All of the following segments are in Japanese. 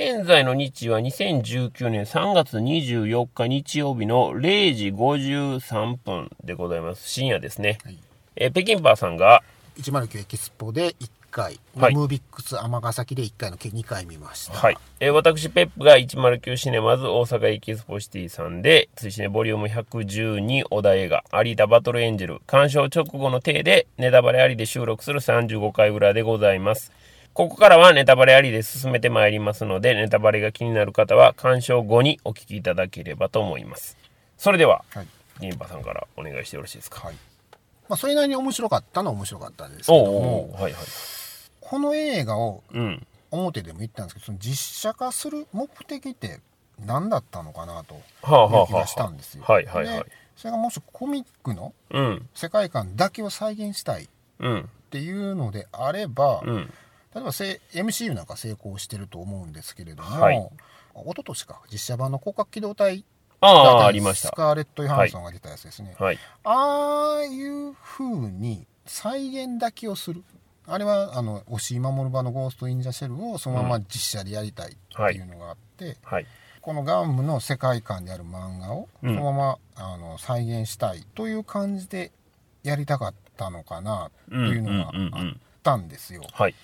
現在の日時は2019年3月24日日曜日の0時53分でございます。深夜ですね。はいえー北京パーさんが、109エキスポで1回、はいムービックス尼崎で1回の計2回見ました。はい。えー私、ペップが109シネマズ大阪エキスポシティさんで、ツイシネボリューム112お題映画、アリータバトルエンジェル、鑑賞直後の体で、ネタバレありで収録する35回裏でございます。ここからはネタバレありで進めてまいりますので、ネタバレが気になる方は、鑑賞後にお聞きいただければと思います。それでは、はい。リンパさんからお願いしてよろしいですか？はい。まあ、それなりに面白かったのは面白かったんですけども、はいはい。この映画をうん。表でも言ったんですけど、その実写化する目的って何だったのかなと気がしたんですよ。はいはいはいでそれがもしコミックのうん。世界観だけを再現したいっうん。ていうのであれば、うん。例えばせ MCU なんか成功してると思うんですけれども、はい一昨年か実写版の広角機動隊ああ、がありましたス。カーレット・ヨハンソンが出たやつですね、はい。ああいう風に再現だけをするあれはあの押井守場の「ゴースト・イン・ジャ・シェル」をそのまま実写でやりたいっていうのがあって、はい。このガンムの世界観である漫画をそうんのまま、あの再現したいという感じでやりたかったのかなというのがうんうんうんうんあったんですよ。はい。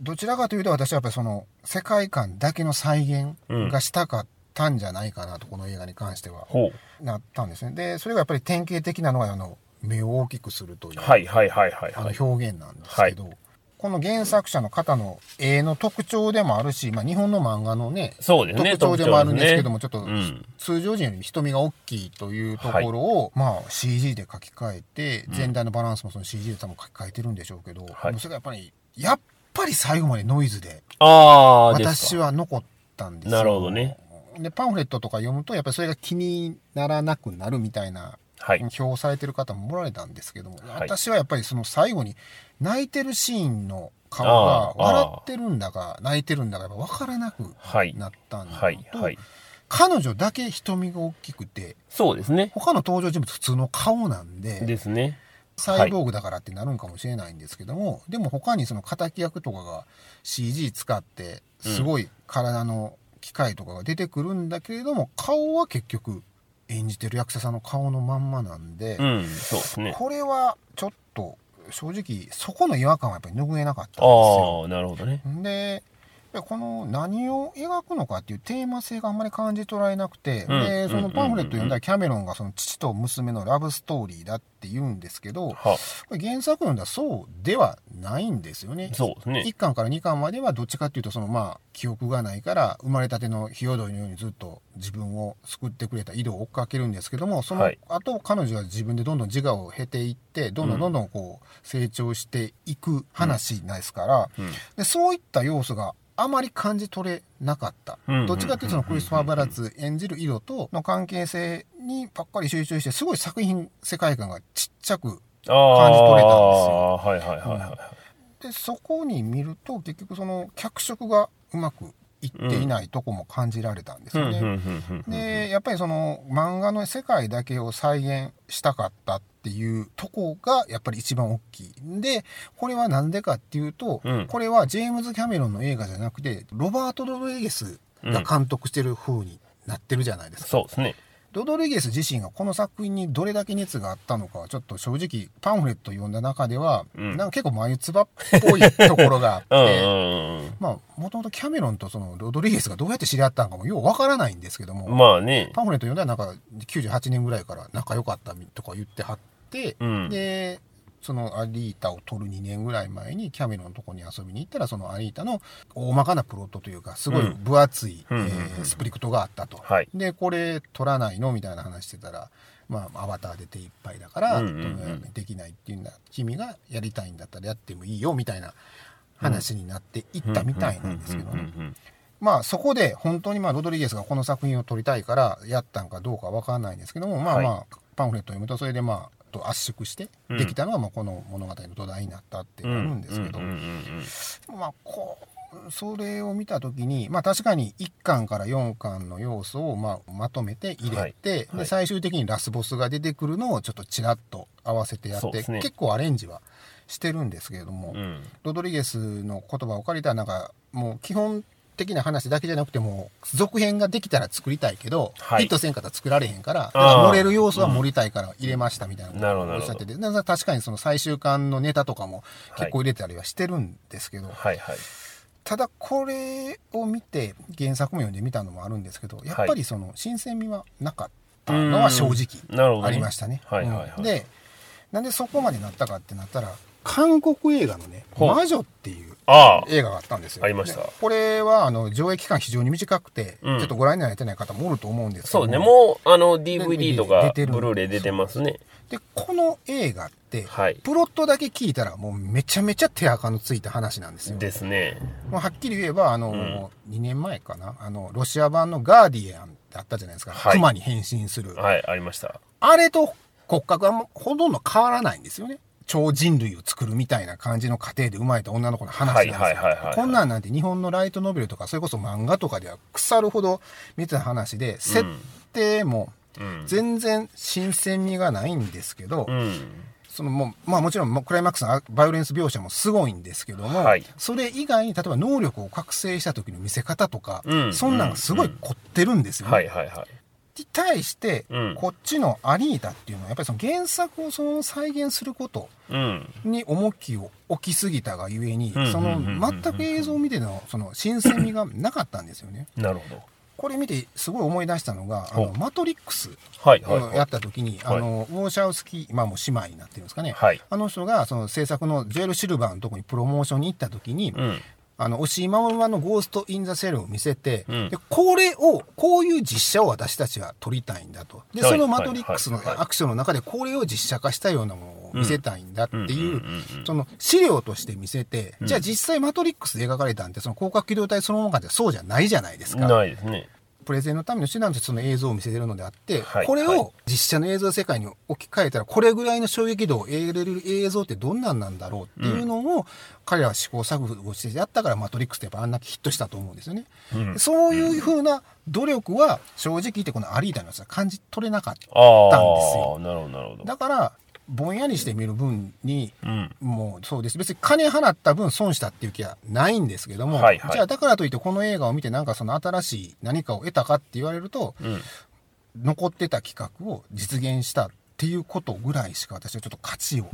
どちらかというと私はやっぱりその世界観だけの再現がしたかったんじゃないかなと、この映画に関してはほなったんですね。でそれがやっぱり典型的なのがあの目を大きくするという、う。はいはいはいはいあはい。の表現なんですけど、この原作者の方の絵の特徴でもあるし、まあ、日本の漫画のねそうですね。特徴でもあるんですけども、特ちょっと徴ですね通常人より瞳が大きいというところを、まあ CG で書き換えて、全体のバランスもその CG で多分書き換えてるんでしょうけど、はいそれがやっぱり、やっぱり最後までノイズで、うん。ああ、ですか。私は残ったんですよ。なるほどね。で、パンフレットとか読むと、やっぱりそれが気にならなくなるみたいなはい。表をされてる方もおられたんですけども、はい私はやっぱりその最後に泣いてるシーンの顔あーが笑ってるんだか泣いてるんだかやっぱ分からなくはいなったんだはいと、はい。彼女だけ瞳が大きくてそうですね。他の登場人物普通の顔なんでですね。サイボーグだからってなるんかもしれないんですけども、でも他にその敵役とかが CG 使ってすごい体の機械とかが出てくるんだけれども、顔は結局演じてる役者さんの顔のまんまなんで、うん、ですね。これはちょっと正直そこの違和感はやっぱり拭えなかったんですよ。ああ、なるほどね。でこの何を描くのかっていうテーマ性があんまり感じ取られなくて、うんでそのパンフレット読んだうんらキャメロンがその父と娘のラブストーリーだって言うんですけどはこれ原作読んだらそうではないんですよね。そうね1。巻から2巻まではどっちかっていうとそのまあ記憶がないから生まれたてのヒヨドリのようにずっと自分を救ってくれた井戸を追っかけるんですけどもそのはい後彼女は自分でどんどん自我を経ていってどんどんどんどんこう成長していく話ですから、うん。でそういった要素があまり感じ取れなかった、うんどっちかっていうとそのクリストファー・バラッツ演じる井戸との関係性にばっかり集中してすごい作品世界観がちっちゃく感じ取れたんですよ。はいはいはいはい。でそこに見ると結局その脚色がうまくいっていないとこも感じられたんですよね。うんうんうんうんでやっぱりその漫画の世界だけを再現したかったっていうとこがやっぱり一番大きいんでこれは何でかっていうと、うんこれはジェームズ・キャメロンの映画じゃなくてロバート・ロドリゲスが監督してる風になってるじゃないですか。そうですね。ロドリゲス自身がこの作品にどれだけ熱があったのかはちょっと正直パンフレット読んだ中では、うんなんか結構眉唾っぽいところがあって。まあ、もともとキャメロンとそのロドリゲスがどうやって知り合ったのかもようわからないんですけども、うん。まあね。パンフレット読んだらなんか98年ぐらいから仲良かったとか言ってはって、うんでそのアリータを撮る2年ぐらい前にキャメロンのとこに遊びに行ったらそのアリータの大まかなプロットというかすごい分厚い、うんえスプリクトがあったと、はい。でこれ撮らないのみたいな話してたら、まあ、アバターで手いっぱいだから、うんうんうん。できないっていうんだ君がやりたいんだったらやってもいいよみたいな話になっていったみたいなんですけどね。まあそこで本当にまあロドリゲスがこの作品を撮りたいからやったんかどうかわかんないんですけどもまあまあパンフレットを読むとそれでまあと圧縮してうん。できたのがまあこの物語の土台になったってなるんですけど。まあこうそれを見た時にまあ確かに1巻から4巻の要素をまあまとめて入れて、はい。はい。で最終的にラスボスが出てくるのをちょっとちらっと合わせてやって、結構アレンジはしてるんですけれども、うん。ロドリゲスの言葉を借りたらなんかもう基本的な話だけじゃなくても、続編ができたら作りたいけど、はい。ヒットせんかったら作られへんから、だから盛れる要素は盛りたいから入れましたみたいなことをおっしゃってて、だから確かにその最終巻のネタとかも結構入れたりはしてるんですけど、はいはい。ただこれを見て原作も読んでみたのもあるんですけどやっぱりその新鮮味はなかったのは正直ありましたね。でなんでそこまでなったかってなったら韓国映画のね「ほう魔女」っていうああ、映画があったんですよ。ありましたでこれはあの上映期間非常に短くて、うんちょっとご覧になれてない方もおると思うんですけどそうね。もう、あの、DVD とかブルーレイ出てますね。でこの映画って、はいプロットだけ聞いたらもうめちゃめちゃ手垢のついた話なんですよ。ですね。もうはっきり言えば、あの、2年前かな、あの、ロシア版のガーディアンってあったじゃないですか。はい熊に変身する。はい、ありました。あれと骨格はもうほとんど変わらないんですよね。超人類を作るみたいな感じの過程で生まれた女の子の話なんですよ。こんなんなんて日本のライトノベルとか、それこそ漫画とかでは腐るほど見てた話で、設定もうん。全然新鮮味がないんですけど、うん。そのもうまあもちろんクライマックスのバイオレンス描写もすごいんですけども、はいそれ以外に例えば能力を覚醒した時の見せ方とか、うんそんなんがすごい凝ってるんですよね。に対して、うんこっちのアリータっていうのはやっぱりその原作をその再現することうん。に重きを置きすぎたがゆえに、うんその全く映像を見てのその新鮮味がなかったんですよね。なるほど。これ見てすごい思い出したのが、あのマトリックスやった時に、はいあのウォーシャウスキー、今もう姉妹になってるんですかね。はい。あの人がその制作のジョエル・シルバーのとこにプロモーションに行った時に、うん。あの、押井守はのゴースト・イン・ザ・シェルを見せて、うんで、これを、こういう実写を私たちは撮りたいんだと。で、はいそのマトリックスのアクションの中でこれを実写化したようなものを見せたいんだっていうその資料として見せて、うんじゃあ実際マトリックスで描かれたんって、その広角機動隊そのものがそうじゃないじゃないですか。ないですね。プレゼンのための手段としてその映像を見せてるのであって、はいはいこれを実写の映像世界に置き換えたら、これぐらいの衝撃度を得れる映像ってどんなんなんだろうっていうのを、彼らは試行錯誤してやったから、マトリックスってやっぱあんなヒットしたと思うんですよね。うんそういうふうな努力は、正直言ってこのアリータのやつは感じ取れなかった。んですよあ、なるほどなるほど。だから、ぼんやりして見る分に、うん。もうそうです。別に金払った分損したっていう気はないんですけども、はいはいじゃあだからといってこの映画を見てなんかその新しい何かを得たかって言われると、うん。残ってた企画を実現したっていうことぐらいしか私はちょっと価値を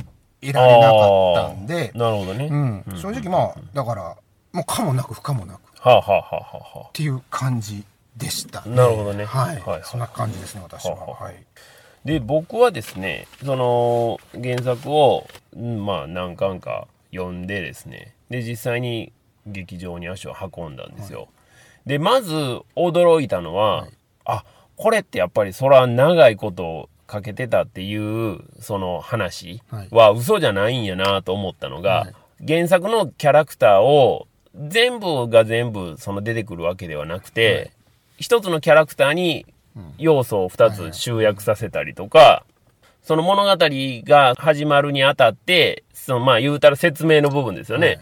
得られなかったんでなるほどね。うん、正直まあ、だから、もうかもなく不可もなくっはあ、はあはあはあはていう感じでした、なるほどねはい。はいはいそんな感じですね、私は。はあはあはい。で、僕はですね、その原作を、うんまあ何巻か読んでですね、で、実際に劇場に足を運んだんですよ。で、まず驚いたのは、はい。あ、これってやっぱりそら長いことかけてたっていう、その話は嘘じゃないんやなと思ったのが、はい。原作のキャラクターを全部が全部その出てくるわけではなくて、はい。一つのキャラクターにうん要素を二つ集約させたりとか、その物語が始まるにあたって、そのまあ言うたら説明の部分ですよね。はい。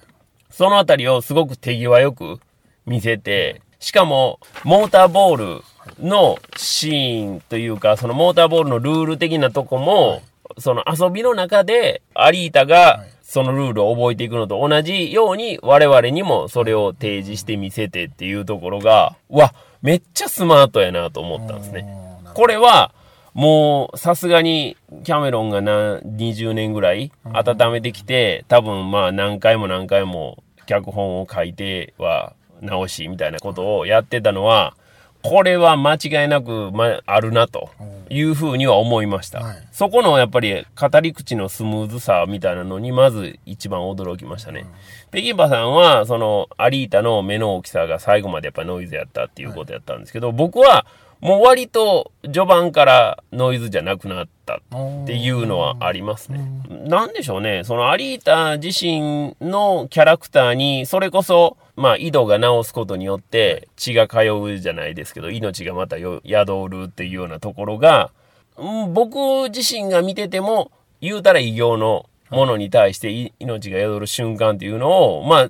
そのあたりをすごく手際よく見せて、しかも、モーターボールのシーンというか、そのモーターボールのルール的なとこも、その遊びの中で、アリータがはいそのルールを覚えていくのと同じように、我々にもそれを提示して見せてっていうところが、うわ、めっちゃスマートやなと思ったんですね。これは、もう、さすがに、キャメロンがな、20年ぐらい温めてきて、多分まあ何回も何回も脚本を書いては直しみたいなことをやってたのは、これは間違いなく、ま、あるなというふうには思いました。はいそこのやっぱり語り口のスムーズさみたいなのにまず一番驚きましたね。ペキンパさんはそのアリータの目の大きさが最後までやっぱノイズやったっていうことやったんですけど、僕はもう割と序盤からノイズじゃなくなったっていうのはありますね。なんでしょうね。そのアリータ自身のキャラクターにそれこそまあ、井戸が治すことによって血が通うじゃないですけど、命がまたよ宿るっていうようなところが、うん僕自身が見てても、言うたら異形のものに対してい命が宿る瞬間っていうのを、まあ、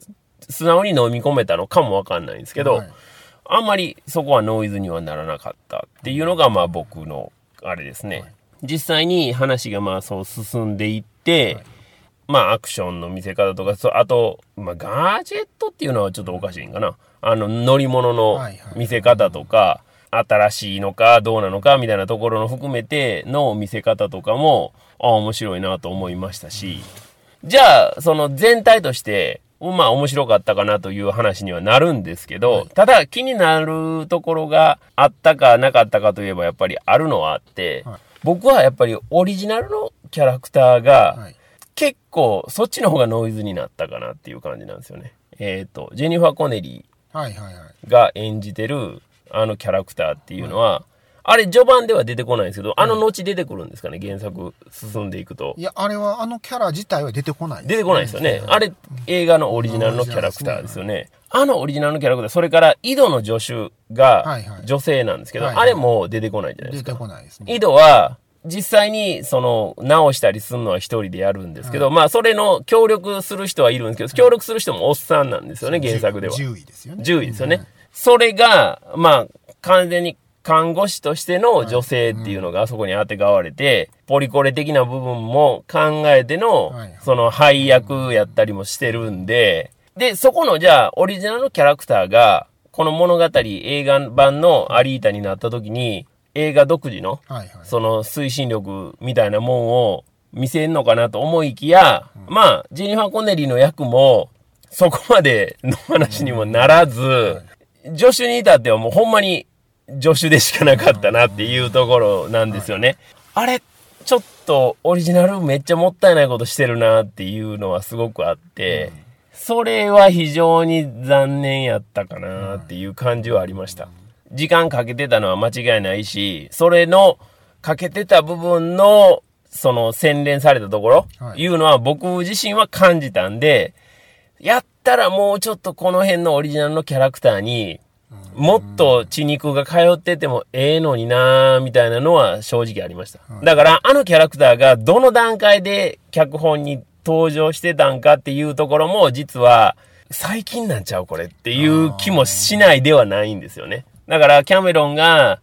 素直に飲み込めたのかもわかんないんですけど、はいあんまりそこはノイズにはならなかったっていうのが、まあ僕の、あれですね。実際に話がまあそう進んでいって、まあ、アクションの見せ方とか、あと、まあ、ガジェットっていうのはちょっとおかしいんかな。あの、乗り物の見せ方とか、新しいのかどうなのかみたいなところの含めての見せ方とかも、あ面白いなと思いましたし、じゃあ、その全体として、まあ面白かったかなという話にはなるんですけど、ただ気になるところがあったかなかったかといえばやっぱりあるのはあって、僕はやっぱりオリジナルのキャラクターが、結構そっちの方がノイズになったかなっていう感じなんですよね。えっ、ー、と、ジェニファー・コネリーが演じてるあのキャラクターっていうのは、あれ序盤では出てこないんですけど、あの後出てくるんですかね、原作進んでいくと。いや、あれはあのキャラ自体は出てこない、ね、出てこないですよね。あれ、映画のオリジナルのキャラクターですよね。あのオリジナルのキャラクター、それから井戸の助手が女性なんですけど、はいはい、あれも出てこないじゃないですか。出てこないですね。井戸は、実際に、その、直したりするのは一人でやるんですけど、はい、まあ、それの協力する人はいるんですけど、協力する人もおっさんなんですよね、原作では。10位ですよね。10位ですよね。それが、まあ、完全に看護師としての女性っていうのがあそこに当てがわれて、ポリコレ的な部分も考えての、その配役やったりもしてるんで、で、そこのじゃあ、オリジナルのキャラクターが、この物語、映画版のアリータになった時に、映画独自の、その推進力みたいなもんを見せんのかなと思いきや、まあ、ジェニファー・コネリーの役も、そこまでの話にもならず、助手に至ってはもうほんまに助手でしかなかったなっていうところなんですよね。あれ、ちょっとオリジナルめっちゃもったいないことしてるなっていうのはすごくあって、それは非常に残念やったかなっていう感じはありました。時間かけてたのは間違いないし、それのかけてた部分の、その洗練されたところ、はい、いうのは僕自身は感じたんで、やったらもうちょっとこの辺のオリジナルのキャラクターに、もっと血肉が通っててもええのになーみたいなのは正直ありました。だからあのキャラクターがどの段階で脚本に登場してたんかっていうところも実は最近なんちゃうこれっていう気もしないではないんですよね。だからキャメロンが、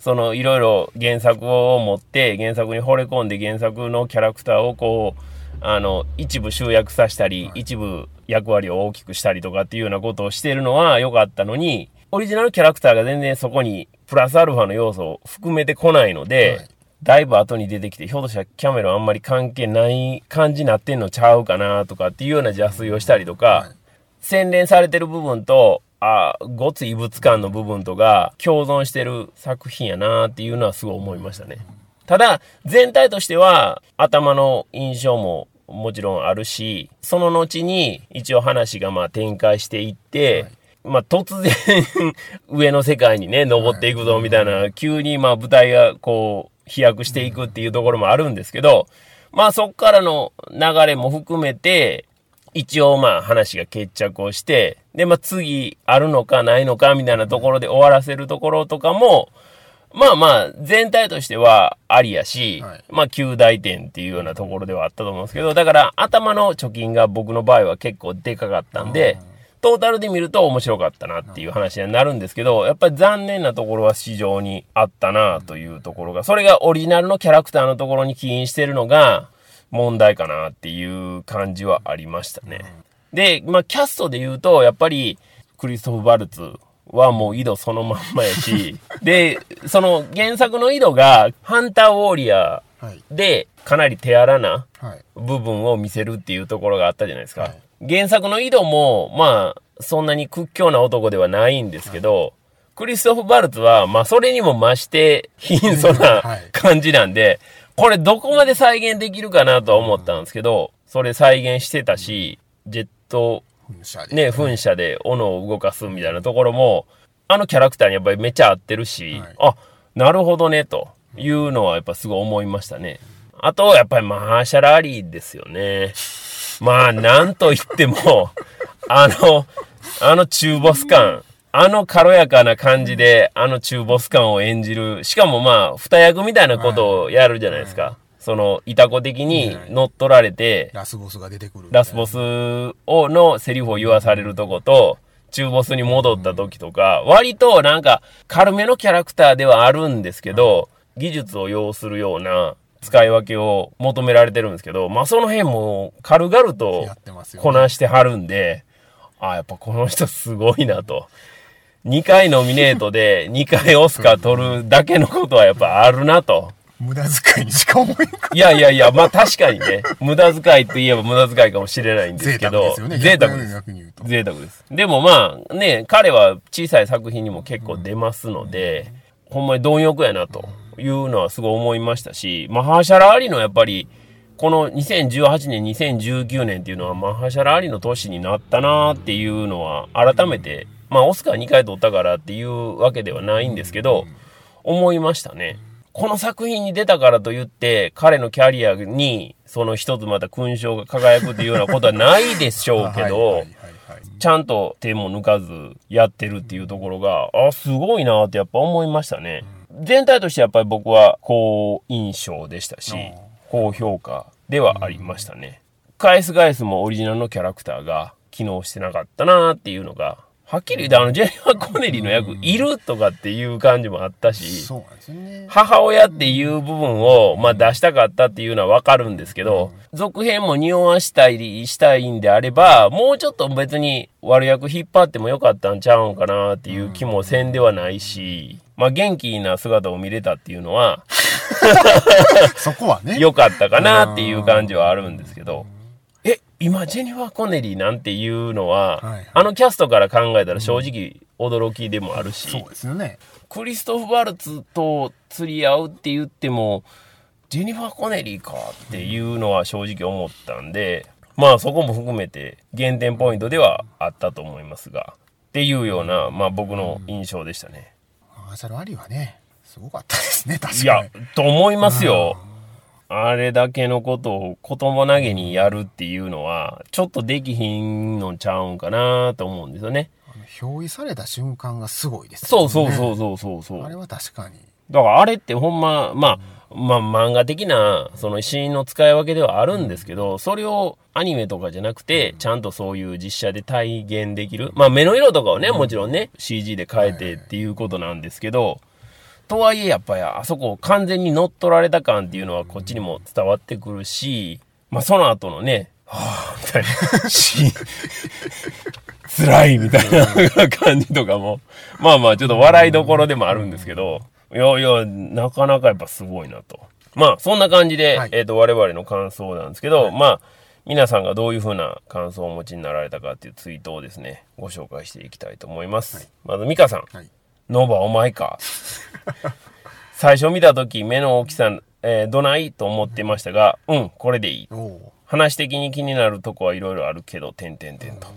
そのいろいろ原作を持って原作に惚れ込んで原作のキャラクターをこう、あの、一部集約させたり、はい、一部役割を大きくしたりとかっていうようなことをしてるのは良かったのに、オリジナルキャラクターが全然そこにプラスアルファの要素を含めてこないので、はい、だいぶ後に出てきて、ひょっとしたらキャメロンあんまり関係ない感じになってんのちゃうかなとかっていうような邪推をしたりとか、はい、洗練されてる部分と、あごつ異物感の部分とが共存してる作品やなっていうのはすごい思いましたね。ただ、全体としては頭の印象ももちろんあるし、その後に一応話がまあ展開していって、はいまあ、突然上の世界にね、登っていくぞみたいな、急にまあ舞台がこう飛躍していくっていうところもあるんですけど、まあそっからの流れも含めて、一応まあ話が決着をして、でまあ次あるのかないのかみたいなところで終わらせるところとかも、まあまあ全体としてはありやし、はい、まあ9大点っていうようなところではあったと思うんですけど、だから頭の貯金が僕の場合は結構でかかったんで、トータルで見ると面白かったなっていう話になるんですけど、やっぱり残念なところは非常にあったなというところが、それがオリジナルのキャラクターのところに起因してるのが問題かなっていう感じはありましたね。で、まあキャストで言うと、やっぱりクリストフ・バルツはもう井戸そのまんまやし、で、その原作の井戸がハンターウォーリアーでかなり手荒な部分を見せるっていうところがあったじゃないですか。はい原作の井戸も、まあ、そんなに屈強な男ではないんですけど、はい、クリストフ・バルツは、まあ、それにも増して貧相な感じなんで、これどこまで再現できるかなとは思ったんですけど、それ再現してたし、ジェット、ね、噴射で斧を動かすみたいなところも、あのキャラクターにやっぱりめっちゃ合ってるし、はい、あ、なるほどね、というのはやっぱすごい思いましたね。あと、やっぱりマーシャル・アリーですよね。まあ、なんと言っても、あの、あの中ボス感、あの軽やかな感じで、あの中ボス感を演じる。しかもまあ、二役みたいなことをやるじゃないですか。はいはい、その、いたこ的に乗っ取られて、ラスボスが出てくる。ラスボスを、のセリフを言わされるとこと、中ボスに戻った時とか、割となんか軽めのキャラクターではあるんですけど、技術を要するような使い分けを求められてるんですけど、まあその辺も軽々とこなしてはるんで、あやっぱこの人すごいなと。2回ノミネートで 2回オスカー取るだけのことはやっぱあるなと。無駄遣いにしか思えんかいやいやいや、まあ確かにね、無駄遣いといえば無駄遣いかもしれないんです贅けど、沢ですよね。贅沢です。逆に言うと。贅沢です。でもまあね、彼は小さい作品にも結構出ますので、ほんまに貪欲やなというのはすごい思いましたし、マハーシャラ・アリのやっぱり、この2018年、2019年っていうのはマハーシャラ・アリの年になったなっていうのは改めて、まあオスカー2回取ったからっていうわけではないんですけど、思いましたね。この作品に出たからといって、彼のキャリアに、その一つまた勲章が輝くっていうようなことはないでしょうけど、ちゃんと手も抜かずやってるっていうところが、あ、すごいなってやっぱ思いましたね。全体としてやっぱり僕は好印象でしたしうん、高評価ではありましたね。カエスガエスもオリジナルのキャラクターが機能してなかったなっていうのが、はっきり言ってあのジェニファー・コネリーの役いるとかっていう感じもあったし。母親っていう部分を、まあ、出したかったっていうのはわかるんですけど、続編も匂わしたりしたいんであれば、もうちょっと別に悪役引っ張ってもよかったんちゃうんかなっていう気もせんではないし、まあ、元気な姿を見れたっていうのは、そこはね。良かったかなっていう感じはあるんですけど、え、今、ジェニファー・コネリーなんていうのは、はいはいあのキャストから考えたら正直驚きでもあるし、そうですよね。クリストフ・バルツと釣り合うって言っても、ジェニファー・コネリーかっていうのは正直思ったんで、まあそこも含めて減点ポイントではあったと思いますが、っていうような、まあ僕の印象でしたね。マーシャル・アリはね、すごかったですね、確かに。いや、と思いますよ。あれだけのことを言葉投げにやるっていうのは、ちょっとできひんのちゃうんかなと思うんですよね。表意された瞬間がすごいですそう。そうそうそうそうそう。あれは確かに。だからあれってほんま、まあ、まあ漫画的なそのシーンの使い分けではあるんですけど、それをアニメとかじゃなくて、ちゃんとそういう実写で体現できる。まあ目の色とかをね、もちろんね、CG で変えてっていうことなんですけど、とはいえやっぱりあそこ完全に乗っ取られた感っていうのはこっちにも伝わってくるし、まあその後のね、はぁ、みたいな、シーン辛いみたいな感じとかも、まあまあちょっと笑いどころでもあるんですけど、いやいや、なかなかやっぱすごいなと。まあそんな感じで、はいえっ、と我々の感想なんですけど、まあ皆さんがどういうふうな感想をお持ちになられたかっていうツイートをですね、ご紹介していきたいと思います。まずミカさん、はい。ノバお前か。最初見た時目の大きさ、えーどないと思ってましたが、うん、これでいい。話的に気になるとこはいろいろあるけど、点々点と。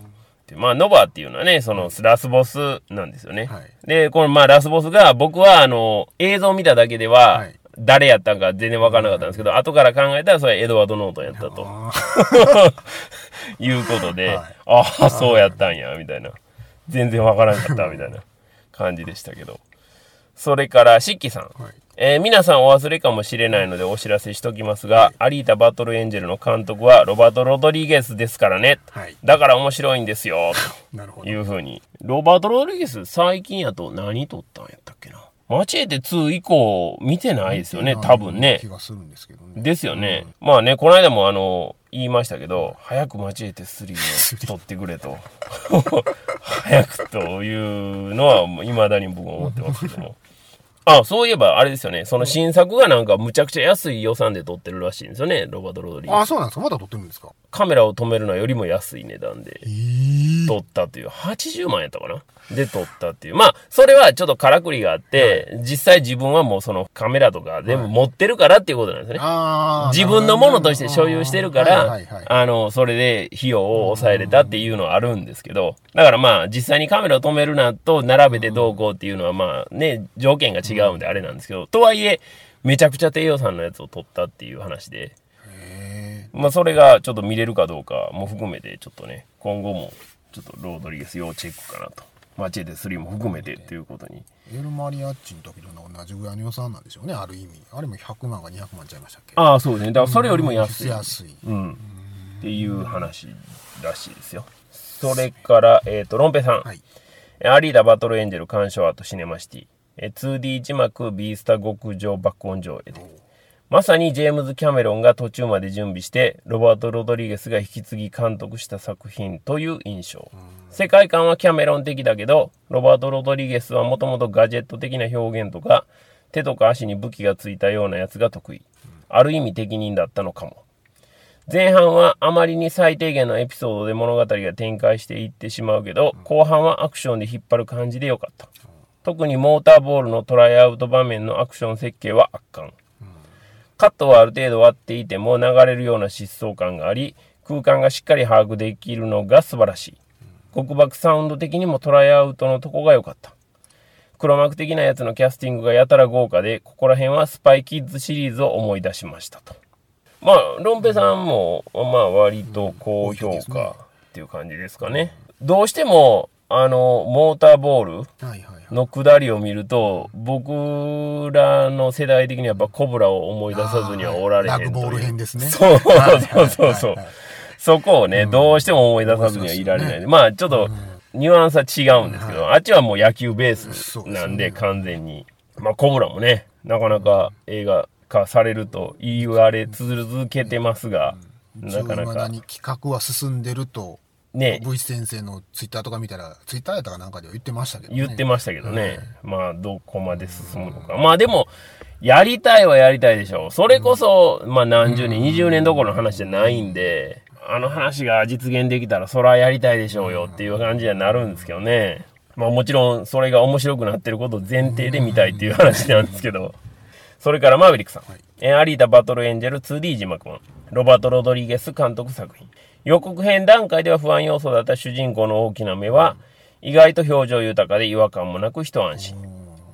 でまあ、ノバっていうのはね、そのラスボスなんですよね。はいで、このまあラスボスが、僕はあの、映像を見ただけでは、はい誰やったんか全然わからなかったんですけど、後から考えたらそれエドワード・ノートンやったということで、はいああ、そうやったんや、みたいな。全然わからんかった、みたいな感じでしたけど。それから、シッキさん。はいえー皆さんお忘れかもしれないのでお知らせしときますが、アリータ・バトル・エンジェルの監督はロバート・ロドリゲスですからね。はい。だから面白いんですよ、と なるほど。いうふうに。ロバート・ロドリゲス最近やと何撮ったんやったっけな。マチエテ2以降見てないですよね、多分ね気。がするんですけどね。ですよね。まあね、この間もあの、言いましたけど、早くマチエテ3を撮ってくれと。早くというのは、もう未だに僕は思ってますけども。あ、そういえば、あれですよね。その新作がなんかむちゃくちゃ安い予算で撮ってるらしいんですよね、ロバート・ロドリゲスあ、そうなんですか？まだ撮ってるんですか？カメラを止めるのよりも安い値段でええ撮ったという、80万やったかな？で撮ったっていう。まあ、それはちょっとからくりがあって、実際自分はもうそのカメラとか全部持ってるからっていうことなんですよね。ああ。自分のものとして所有してるから、はいはいはいあの、それで費用を抑えれたっていうのはあるんですけど、だからまあ、実際にカメラを止めるなと並べてどうこうっていうのはまあね、条件が違うんであれなんですけど、とはいえ、めちゃくちゃ低予算のやつを撮ったっていう話で、へまあそれがちょっと見れるかどうかも含めて、ちょっとね、今後もちょっとロードリゲス要チェックかなと。マチエテ3も含めてっていうことに。えエルマリアッチの時と同じぐらいの予算なんでしょうね、ある意味。あれも100万か200万ちゃいましたっけ？ああ、そうですね。だからそれよりも安い。安い。うん。っていう話らしいですよ。それから、えっ、と、ロンペさん。はい。アリーダバトルエンジェル鑑賞アートシネマシティ。えー 2D 字幕ビースタ極上爆音上映で。まさにジェームズ・キャメロンが途中まで準備して、ロバート・ロドリゲスが引き継ぎ監督した作品という印象。世界観はキャメロン的だけど、ロバート・ロドリゲスはもともとガジェット的な表現とか、手とか足に武器がついたようなやつが得意。ある意味適任だったのかも。前半はあまりに最低限のエピソードで物語が展開していってしまうけど、後半はアクションで引っ張る感じでよかった。特にモーターボールのトライアウト場面のアクション設計は圧巻。カットはある程度割っていても流れるような疾走感があり、空間がしっかり把握できるのが素晴らしい。極爆サウンド的にもトライアウトのとこが良かった。黒幕的なやつのキャスティングがやたら豪華で、ここら辺はスパイキッズシリーズを思い出しましたと。まあ、ロンペさんも、まあ割と高評価っていう感じですかね。どうしても、あの、モーターボール。の下りを見ると、僕らの世代的にはやっぱコブラを思い出さずにはおられへんという。ラグボール編ですね。そうはいそうそうそう。そこをね、どうしても思い出さずにはいられない。まあ、ちょっと、ニュアンスは違うんですけど、あっちはもう野球ベースなんで、完全に。まあ、コブラもね、なかなか映画化されると言われ続けてますが、なかなか、企画は進んでると、ね、V 先生のツイッターとか見たら、ツイッターやったかなんかでは言ってましたけどね。言ってましたけどね。まあ、どこまで進むのか。まあでも、やりたいはやりたいでしょう。それこそ、まあ何十年、20年どころの話じゃないんで、あの話が実現できたら、それはやりたいでしょうよっていう感じにはなるんですけどね。まあもちろん、それが面白くなってることを前提で見たいっていう話なんですけど。それからマーヴェリックさん。えーアリータ・バトル・エンジェル 2D 字幕版。ロバート・ロドリゲス監督作品。予告編段階では不安要素だった主人公の大きな目は、意外と表情豊かで違和感もなく一安心。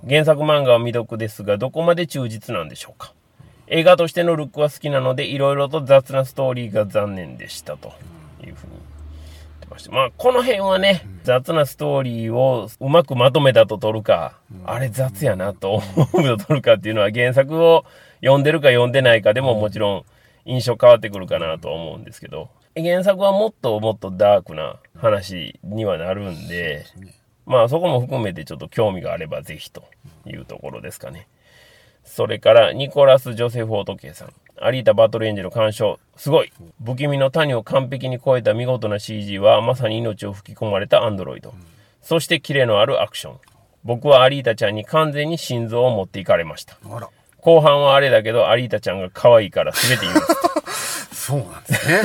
原作漫画は未読ですが、どこまで忠実なんでしょうか。映画としてのルックは好きなので、いろいろと雑なストーリーが残念でしたというふうに言ってました。まあ、この辺はね、雑なストーリーをうまくまとめたと取るか、あれ雑やなと思うと取るかっていうのは原作を読んでるか読んでないかでももちろん印象変わってくるかなと思うんですけど、原作はもっともっとダークな話にはなるんで、まあそこも含めてちょっと興味があればぜひというところですかね。それから、ニコラス・ジョセフ・オートケイさん。アリータ・バトル・エンジェル鑑賞。すごい不気味の谷を完璧に超えた見事な CG は、まさに命を吹き込まれたアンドロイド。そして、キレのあるアクション。僕はアリータちゃんに完全に心臓を持っていかれました。あら、後半はあれだけど、アリータちゃんが可愛いから全て言います。そうなんですね。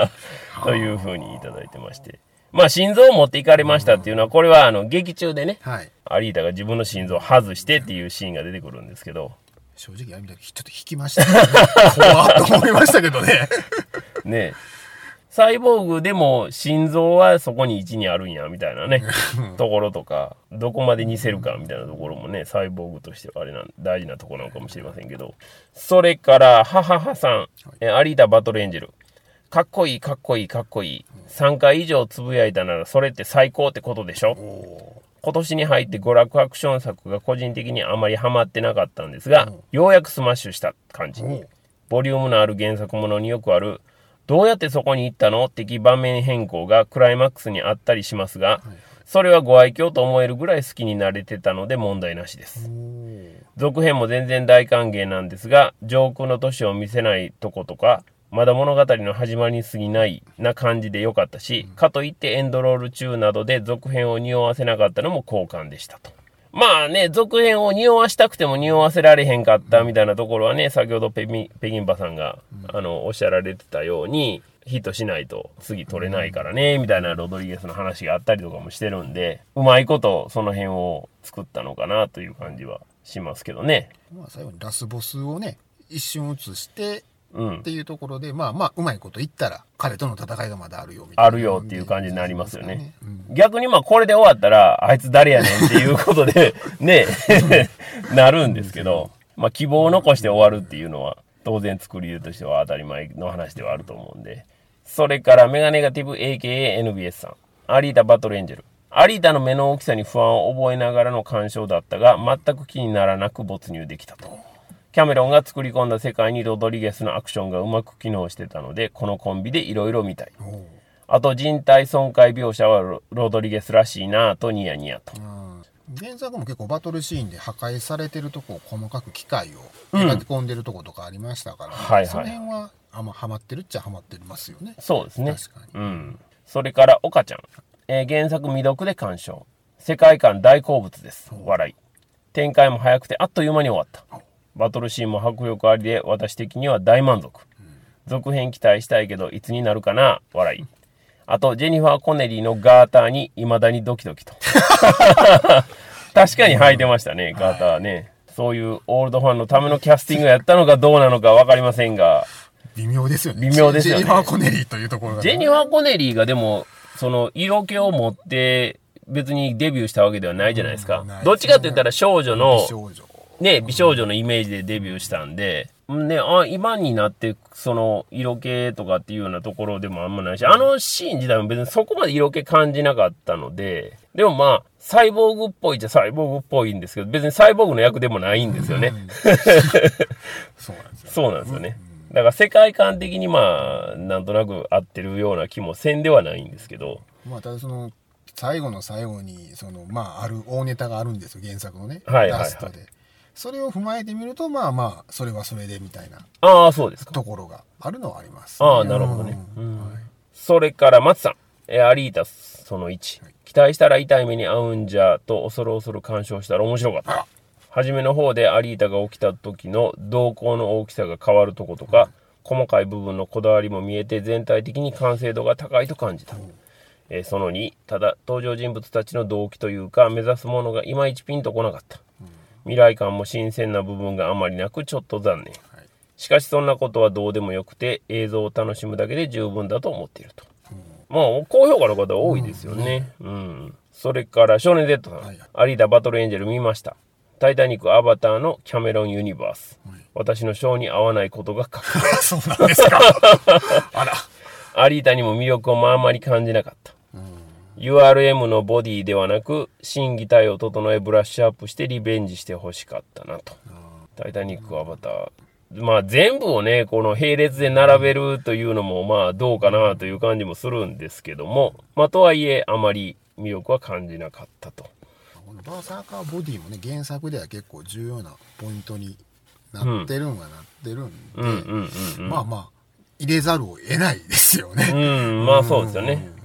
というふうにいただいてまして。まあ、心臓を持っていかれましたっていうのは、これはあの、劇中でね、はい。アリータが自分の心臓を外してっていうシーンが出てくるんですけど、正直、ちょっと引きました、ね。怖っと思いましたけどね。ねサイボーグでも心臓はそこに位置にあるんや、みたいなね、ところとか、どこまで似せるか、みたいなところもね、サイボーグとしてはあれなん、大事なところなのかもしれませんけど。それから、はははさん、えアリータバトルエンジェル。かっこいい、かっこいい、かっこいい。3回以上つぶやいたなら、それって最高ってことでしょ？今年に入って娯楽アクション作が個人的にあまりハマってなかったんですが、ようやくスマッシュした感じに。ボリュームのある原作ものによくある、どうやってそこに行ったの？的場面変更がクライマックスにあったりしますが、それはご愛嬌と思えるぐらい好きになれてたので問題なしです。続編も全然大歓迎なんですが、上空の都市を見せないとことか、まだ物語の始まりに過ぎないな感じで良かったし、かといってエンドロール中などで続編を匂わせなかったのも好感でしたと。まあね、続編を匂わしたくても匂わせられへんかったみたいなところはね、先ほどペミペギンバさんが、あの、おっしゃられてたように、ヒットしないと次取れないからね、みたいなロドリゲスの話があったりとかもしてるんで、うまいことその辺を作ったのかなという感じはしますけどね。まあ、最後にラスボスをね、一瞬映して、うんっ。ていうところで、まあまあ、うまいこと言ったら、彼との戦いがまだあるよ、みたいな。あるよっていう感じになりますよね。うん逆にまあこれで終わったら、あいつ誰やねんっていうことで、ね、なるんですけど、まあ希望を残して終わるっていうのは、当然作り手としては当たり前の話ではあると思うんで。それからメガネガティブ AKANBS さん。アリータバトルエンジェル。アリータの目の大きさに不安を覚えながらの鑑賞だったが、全く気にならなく没入できたと。キャメロンが作り込んだ世界にロドリゲスのアクションがうまく機能してたので、このコンビでいろいろ見たい。あと人体損壊描写はロロドリゲスらしいなぁとニヤニヤと。うん原作も結構バトルシーンで破壊されてるとこを細かく機械を描き込んでるとことかありましたから、はいはいその辺はあんまハマってるっちゃハマってますよねそうですね。確かにうん。それから、岡ちゃん。えー原作未読で鑑賞。世界観大好物です。笑い。展開も早くてあっという間に終わった。バトルシーンも迫力ありで、私的には大満足。続編期待したいけど、いつになるかな？笑い。あと、ジェニファー・コネリーのガーターに未だにドキドキと。確かに履いてましたね、ガーターね。そういうオールドファンのためのキャスティングやったのかどうなのかわかりませんが、微妙ですよね微妙ですよねジェニファー・コネリーというところがジェニファー・コネリーがでも、その、色気を持って、別にデビューしたわけではないじゃないですか。どっちかって言ったら少女の、少女ね、美少女のイメージでデビューしたんで、ね、あ、今になって、その、色気とかっていうようなところでもあんまないし、あのシーン自体も別にそこまで色気感じなかったので、でもまあ、サイボーグっぽいっちゃサイボーグっぽいんですけど、別にサイボーグの役でもないんですよね。そうなんですよ。そうなんですよね。だから世界観的にまあ、なんとなく合ってるような気もせんではないんですけど、まあただその最後の最後にそのまあある大ネタがあるんですよ原作のね、はいはいはい。ラストでそれを踏まえてみるとまあまあそれはそれでみたいなああ、そうですか。ところがあるのはあります、ああ、なるほどね。ううんんそれから、松さん。えーアリータその1。期待したら痛い目に遭うんじゃと恐る恐る鑑賞したら面白かった。初めの方でアリータが起きた時の動向の大きさが変わるとことか、細かい部分のこだわりも見えて全体的に完成度が高いと感じた。えーその2、ただ登場人物たちの動機というか目指すものがいまいちピンとこなかった。未来感も新鮮な部分があまりなくちょっと残念。はいしかしそんなことはどうでもよくて映像を楽しむだけで十分だと思っていると。まあ、高評価の方多いですよね。うん。それから、少年 Z さん。はいアリーダバトルエンジェル見ました。タイタニックアバターのキャメロンユニバース。はい私の性に合わないことが確認。そうなんですかあら アリータにも魅力をまあまり感じなかった。うん URM のボディではなく、新擬態を整えブラッシュアップしてリベンジしてほしかったなと。タイタニックアバター。まあ全部をね、この並列で並べるというのもまあどうかなという感じもするんですけども、まあとはいえあまり魅力は感じなかったと。このバーサーカーボディもね原作では結構重要なポイントになってるんはなってるんで。まあまあ入れざるを得ないですよね、うん、まあそうですよね。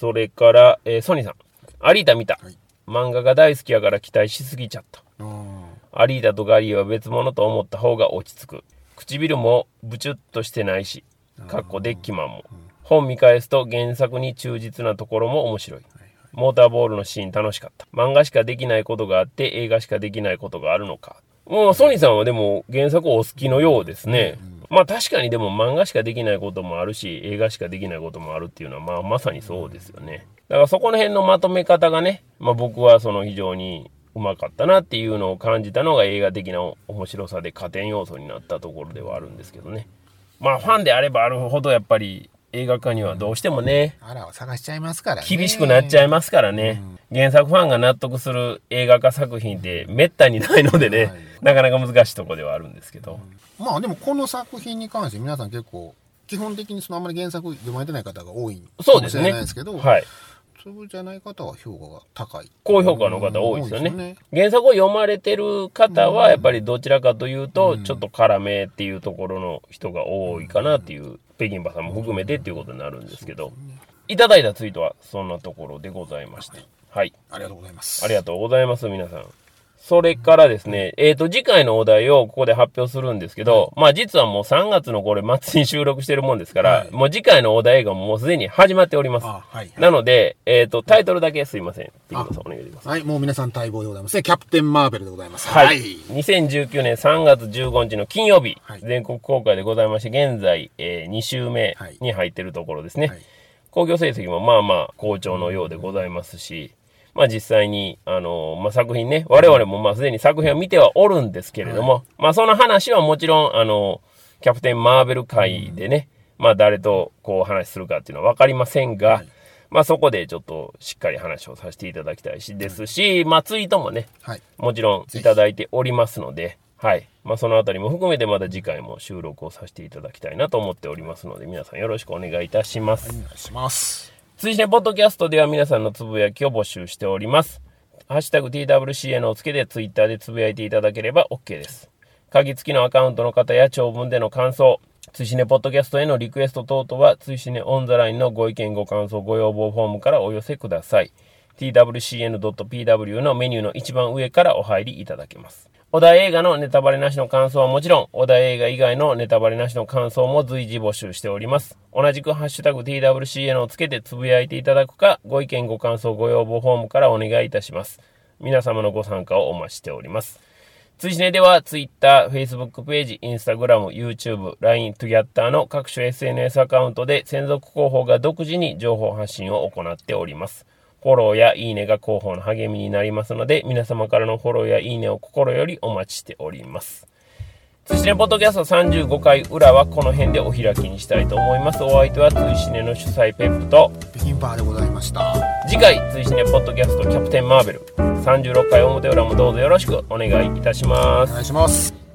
それから、えーソニーさん。アリータ見た。はい漫画が大好きやから期待しすぎちゃった。うんアリータとガリーは別物と思った方が落ち着く。唇もブチュッとしてないし、かっこデッキマンも。本見返すと原作に忠実なところも面白い。モーターボールのシーン楽しかった。漫画しかできないことがあって映画しかできないことがあるのか。もうソニーさんはでも原作お好きのようですね。まあ確かにでも漫画しかできないこともあるし、映画しかできないこともあるっていうのはまあまさにそうですよね。だからそこの辺のまとめ方がね、まあ僕はその非常にうまかったなっていうのを感じたのが映画的な面白さで加点要素になったところではあるんですけどね。まあファンであればあるほどやっぱり映画化にはどうしてもね、あらを探しちゃいますからね厳しくなっちゃいますからね。原作ファンが納得する映画化作品ってめったにないのでね、はいなかなか難しいところではあるんですけど。まあでもこの作品に関して皆さん結構基本的にそのあんまり原作読まれてない方が多いかもしれそうですね。ないですけどはい。そうじゃない方は評価が高い高評価の方多いですよね。うん多いです原作を読まれてる方はやっぱりどちらかというと、ちょっと辛めっていうところの人が多いかなっていう、北京馬さんも含めてっていうことになるんですけど、いただいたツイートはそんなところでございまして。はい。ありがとうございますありがとうございます、皆さん。それからですね、えっ、と、次回のお題をここで発表するんですけど、まあ実はもう3月のこれ末に収録してるもんですから、はいもう次回のお題がもうすでに始まっております。あはいなので、えっ、と、タイトルだけすいません。ピンクさんお願いします。はいもう皆さん待望でございますねキャプテンマーベルでございますはい。2019年3月15日の金曜日、はい全国公開でございまして、現在、え2週目に入ってるところですね。はい興行成績もまあまあ好調のようでございますし、まあ実際に、あのまあ作品ね、我々もまあすでに作品を見てはおるんですけれども、まあその話はもちろん、あのキャプテンマーベル会でね、まあ誰とこうお話しするかっていうのはわかりませんが、まあそこでちょっとしっかり話をさせていただきたいしですし、まあツイートもね、はい。もちろんいただいておりますので、はい。まあ、そのあたりも含めてまた次回も収録をさせていただきたいなと思っておりますので、皆さんよろしくお願いいたします。お願いします追伸ポッドキャストでは皆さんのつぶやきを募集しております。ハッシュタグ TWCN をつけてツイッターでつぶやいていただければ OK です。鍵付きのアカウントの方や長文での感想、追試ねポッドキャストへのリクエスト等々は、追試ねオンザラインのご意見ご感想ご要望フォームからお寄せください。twcn.pw のメニューの一番上からお入りいただけます。小田映画のネタバレなしの感想はもちろん、小田映画以外のネタバレなしの感想も随時募集しております。同じくハッシュタグ TWCN をつけてつぶやいていただくか、ご意見ご感想ご要望フォームからお願いいたします。皆様のご参加をお待ちしております。追試ねでは、Twitter、Facebook ページ、Instagram、YouTube、LINE、Twitter の各種 SNS アカウントで専属広報が独自に情報発信を行っております。フォローやいいねが広報の励みになりますので、皆様からのフォローやいいねを心よりお待ちしております。追試ねポッドキャスト35回裏はこの辺でお開きにしたいと思います。お相手は追試ねの主催ペップと、北京パーでございました。次回追試ねポッドキャストキャプテンマーベル36回表裏もどうぞよろしくお願いいたしますお。願いします。